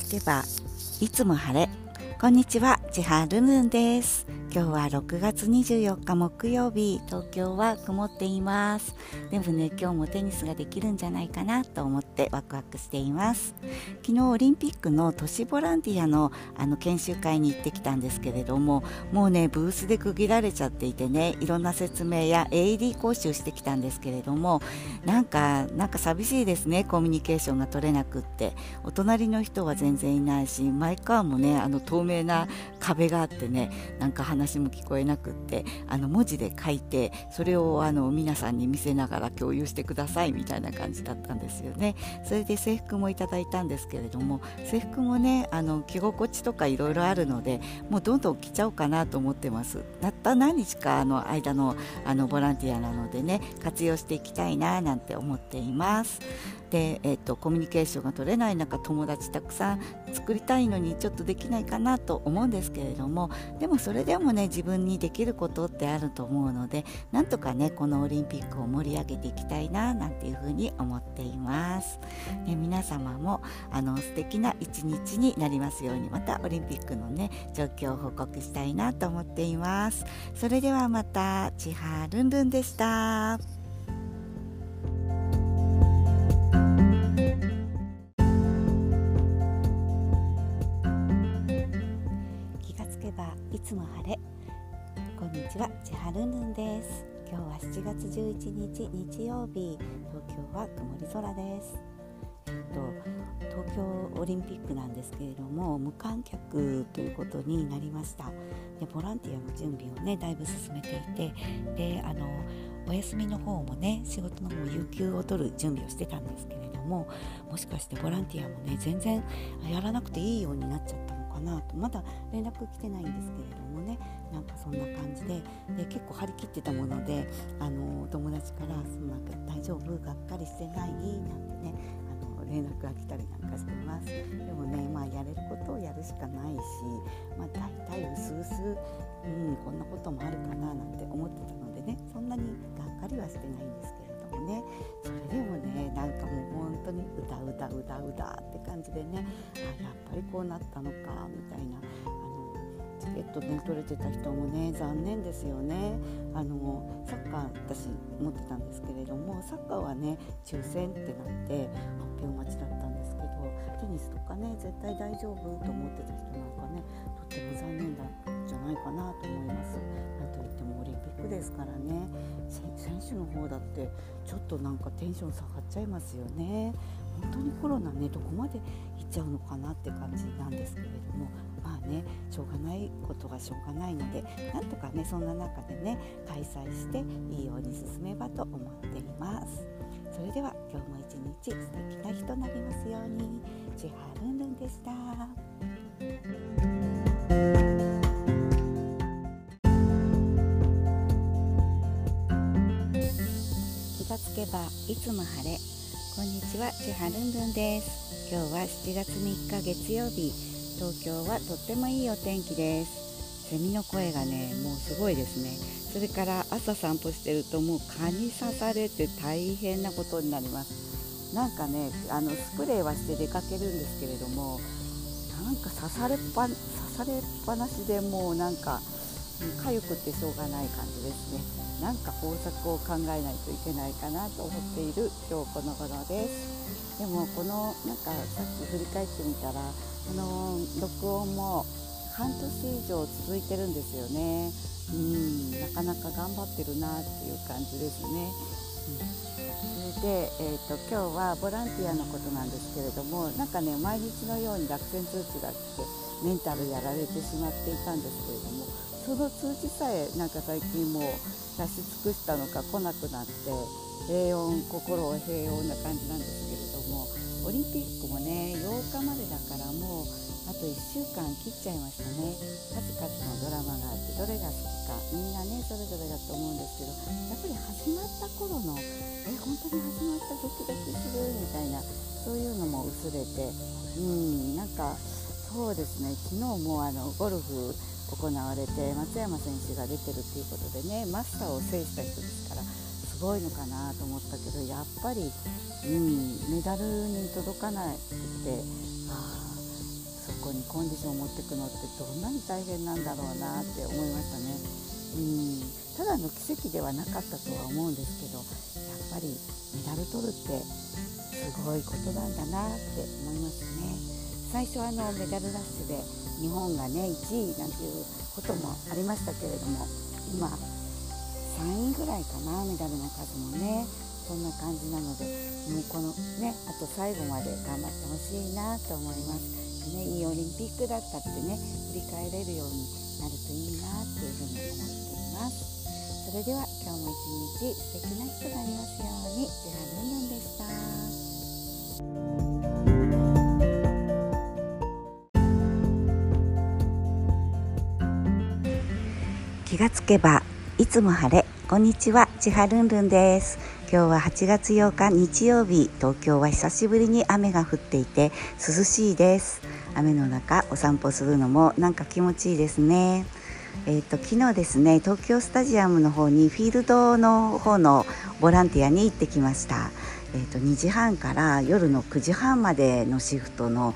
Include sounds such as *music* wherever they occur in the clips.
つけばいつも晴れ。こんにちは千春ルンです。今日は6月24日木曜日東京は曇っています。でもね今日もテニスができるんじゃないかなと思ってワクワクしています。昨日オリンピックの都市ボランティアのあの研修会に行ってきたんですけれどももうねブースで区切られちゃっていてねいろんな説明や AED 講習してきたんですけれどもなんかなんか寂しいですねコミュニケーションが取れなくって。お隣の人は全然いないしマイカーもねあの透明な壁があってねなんか話話も聞こえなくってあの文字で書いてそれをあの皆さんに見せながら共有してくださいみたいな感じだったんですよね。それで制服もいただいたんですけれども制服もねあの着心地とかいろいろあるのでもうどんどん着ちゃおうかなと思ってます。たった何日かの間のあのボランティアなのでね活用していきたいななんて思っています。で、えーと、コミュニケーションが取れない中友達たくさん作りたいのにちょっとできないかなと思うんですけれどもでもそれでもね自分にできることってあると思うのでなんとかねこのオリンピックを盛り上げていきたいななんていうふうに思っています、ね、皆様もあの素敵な一日になりますようにまたオリンピックのね状況を報告したいなと思っています。それではまたちはるんるんでした。ちは千春ぬんです。今日は7月11日日曜日。東京は曇り空です。えっと東京オリンピックなんですけれども無観客ということになりました。でボランティアの準備をねだいぶ進めていてであのお休みの方もね仕事の方も有給を取る準備をしてたんですけれどももしかしてボランティアもね全然やらなくていいようになっちゃったかなと。まだ連絡来てないんですけれどもね。なんかそんな感じで。で結構張り切ってたものであの友達から「そのな大丈夫？がっかりしてない?」なんてね。あの連絡が来たりなんかしてます。でもねまあやれることをやるしかないしまあ大体うすうす、うん、こんなこともあるかななんて思ってたのでね。そんなにがっかりはしてないんですけれどもね。それでもねなんかもう本当にうだうだって感じでねあやっぱりこうなったのかみたいなあのチケットね取れてた人もね残念ですよねあのサッカー私持ってたんですけれどもサッカーはね抽選ってなって発表待ちだったんですけどテニスとかね絶対大丈夫と思ってた人なんかねとっても残念だったんじゃないかなと思います。なんといってもオリンピックですからね選手の方だってちょっとなんかテンション下がっちゃいますよね。本当にコロナねどこまでいっちゃうのかなって感じなんですけれどもまあねしょうがないことはしょうがないのでなんとかねそんな中でね開催していいように進めばと思っています。それでは今日も一日素敵な日となりますように。千春ルンルンでした。気がつけばいつも晴れ。こんにちは千春んるんです。今日は7月3日月曜日。東京はとってもいいお天気です。セミの声がねもうすごいですね。それから朝散歩してるともう蚊に刺されて大変なことになります。なんかねあのスプレーはして出かけるんですけれどもなんか刺されっぱ刺されっぱなしでもうなんか痒くてしょうがない感じですね。なんか方策を考えないといけないかなと思っている今日この頃です。でもこのなんかさっき振り返ってみたらこの録音も半年以上続いてるんですよね。うんなかなか頑張ってるなっていう感じですね、うん、それで、えーと、今日はボランティアのことなんですけれどもなんかね毎日のように落選通知が来てメンタルやられてしまっていたんですけれどもその通知さえなんか最近もう出し尽くしたのか来なくなって平穏心は平穏な感じなんですけれどもオリンピックもね8日までだからもうあと1週間切っちゃいましたね。数々のドラマがあってどれが好きかみんなねそれぞれだと思うんですけどやっぱり始まった頃のえ本当に始まったドキドキするみたいなそういうのも薄れてうんなんかそうですね。昨日もあのゴルフ行われて松山選手が出てるっていうことでねマスターを制した人ですからすごいのかなと思ったけどやっぱり、うん、メダルに届かないってあそこにコンディションを持っていくのってどんなに大変なんだろうなって思いましたね。うんただの奇跡ではなかったとは思うんですけどやっぱりメダル取るってすごいことなんだなって思いますね。最初あのメダルラッシュで日本がね1位なんていうこともありましたけれども今3位ぐらいかなメダルの数もねそんな感じなのでもうこのねあと最後まで頑張ってほしいなと思います。ね、いいオリンピックだったってね振り返れるようになるといいなっていうふうに思っています。それでは今日も一日素敵な日となりますように。ジェラルンルンでしたがつけばいつも晴れ。こんにちはちはるんるんです。今日は8月8日日曜日。東京は久しぶりに雨が降っていて涼しいです。雨の中お散歩するのもなんか気持ちいいですね。えーと、昨日ですね東京スタジアムの方にフィールドの方のボランティアに行ってきました、えーと2時半から夜の9時半までのシフトの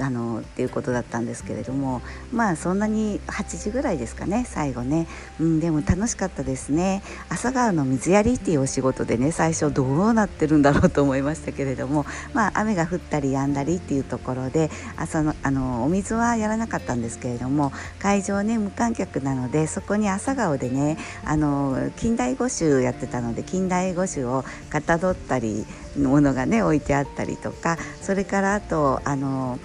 あのっていうことだったんですけれどもまあそんなに8時ぐらいですかね最後ね、うん、でも楽しかったですね。朝顔の水やりっていうお仕事でね最初どうなってるんだろうと思いましたけれどもまあ雨が降ったり止んだりっていうところで朝のあのお水はやらなかったんですけれども会場ね無観客なのでそこに朝顔でねあの近代五種やってたので近代五種をかたどったりものがね置いてあったりとかそれからあとあの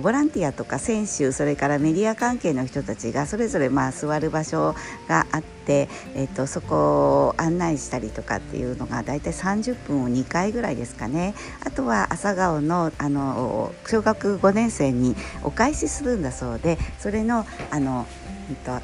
ボランティアとか選手それからメディア関係の人たちがそれぞれまあ座る場所があって、えっと、そこを案内したりとかっていうのが大体30分を2回ぐらいですかね。あとは朝顔のあの小学5年生にお返しするんだそうでそれのあの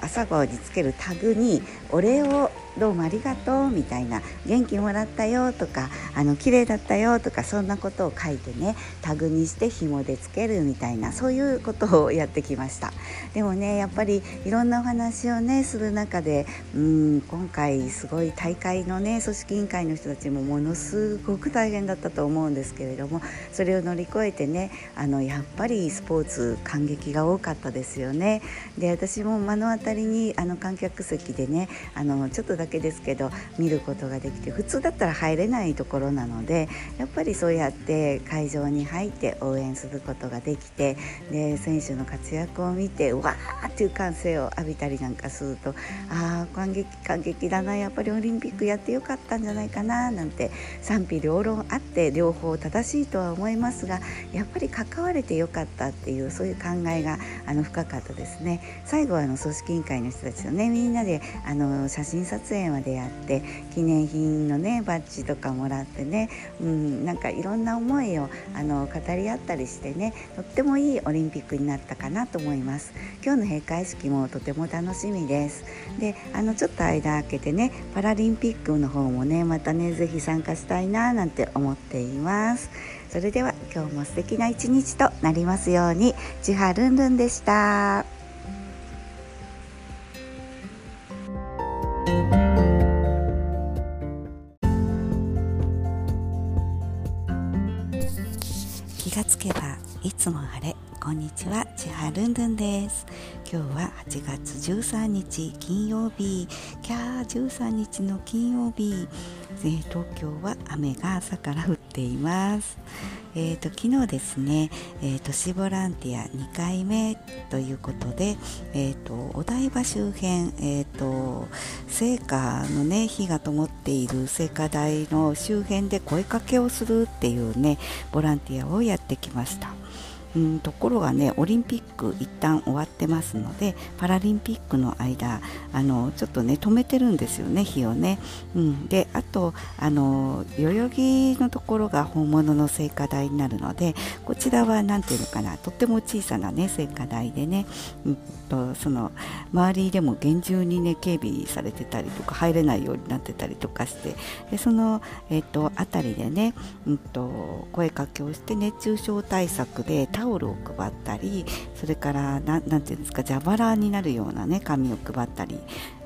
朝顔につけるタグにお礼をどうもありがとうみたいな元気もらったよとかあの綺麗だったよとかそんなことを書いてねタグにして紐でつけるみたいなそういうことをやってきました。でもねやっぱりいろんなお話をねする中でうん今回すごい大会のね組織委員会の人たちもものすごく大変だったと思うんですけれどもそれを乗り越えてねあのやっぱりスポーツ感激が多かったですよね。で私も目の当たりにあの観客席でねあのちょっとだけですけど見ることができて普通だったら入れないところなのでやっぱりそうやって会場に入って応援することができてで選手の活躍を見てわーっていう歓声を浴びたりなんかするとああ感激感激だなやっぱりオリンピックやってよかったんじゃないかななんて賛否両論あって両方正しいとは思いますがやっぱり関われてよかったっていうそういう考えがあの深かったですね。最後はあの組織委員会の人たちとねみんなであの写真撮影までやって記念品のねバッジとかもらってね、うん、なんかいろんな思いをあの語り合ったりしてねとってもいいオリンピックになったかなと思います。今日の閉会式もとても楽しみです。であのちょっと間空けてねパラリンピックの方もねまたね是非参加したいななんて思っています。それでは今日も素敵な一日となりますように千葉ルンルンでした。気がつけばいつも晴れ。こんにちは千葉ルンルンです。今日は8月13日金曜日。キャー13日の金曜日、えー、東京は雨が朝から降っていますえーと、昨日ですね、えー、都市ボランティア2回目ということで、えーと、お台場周辺、えーと、聖火の、ね、火が灯っている聖火台の周辺で声かけをするっていうねボランティアをやってきました。うんところがねオリンピック一旦終わってますのでパラリンピックの間あのちょっとね止めてるんですよね日をね、うん、であとあの代々木のところが本物の聖火台になるのでこちらは何ていうのかなとっても小さなね聖火台でね、うん、とその周りでも厳重にね警備されてたりとか入れないようになってたりとかしてでその、えーと、辺りでね、うんと、声かけをして熱中症対策でタオルを配ったりそれから何ていうんですか蛇腹になるようなね紙を配ったり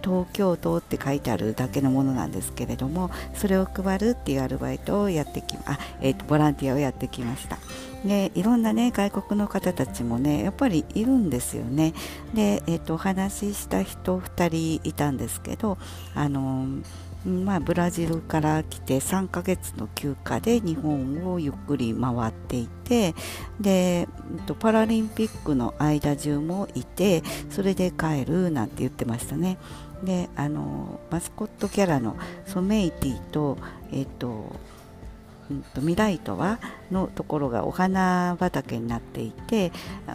東京都って書いてあるだけのものなんですけれどもそれを配るっていうアルバイトをやってきあ、えーと、ボランティアをやってきました。でいろんなね外国の方たちもねやっぱりいるんですよね。で、えーと、お話しした人2人いたんですけどあのーまあ、ブラジルから来て3ヶ月の休暇で日本をゆっくり回っていてでパラリンピックの間中もいてそれで帰るなんて言ってましたね。であのマスコットキャラのソメイティと,、えっとうんと、ミライトはのところがお花畑になっていて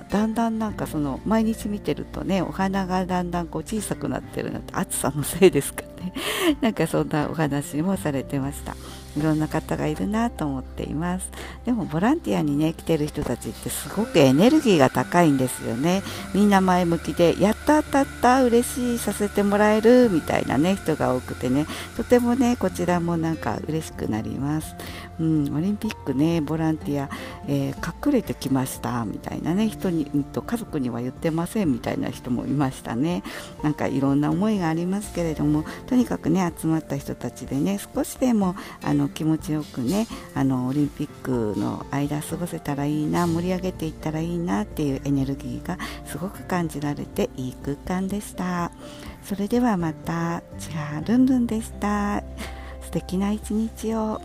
だんだんなんかその毎日見てるとねお花がだんだんこう小さくなってるなんて暑さのせいですか *laughs* なんかそんなお話もされてました。いろんな方がいるなと思っています。でもボランティアにね来てる人たちってすごくエネルギーが高いんですよね。みんな前向きでやった当たった嬉しいさせてもらえるみたいなね人が多くてね。とてもねこちらもなんか嬉しくなります。うん、オリンピックねボランティア、えー、隠れてきましたみたいなね人に、うん、と家族には言ってませんみたいな人もいましたね。なんかいろんな思いがありますけれどもとにかくね集まった人たちでね少しでもあの気持ちよくねあのオリンピックの間過ごせたらいいな盛り上げていったらいいなっていうエネルギーがすごく感じられていい空間でした。それではまたじゃあルンルンでした。素敵な一日を。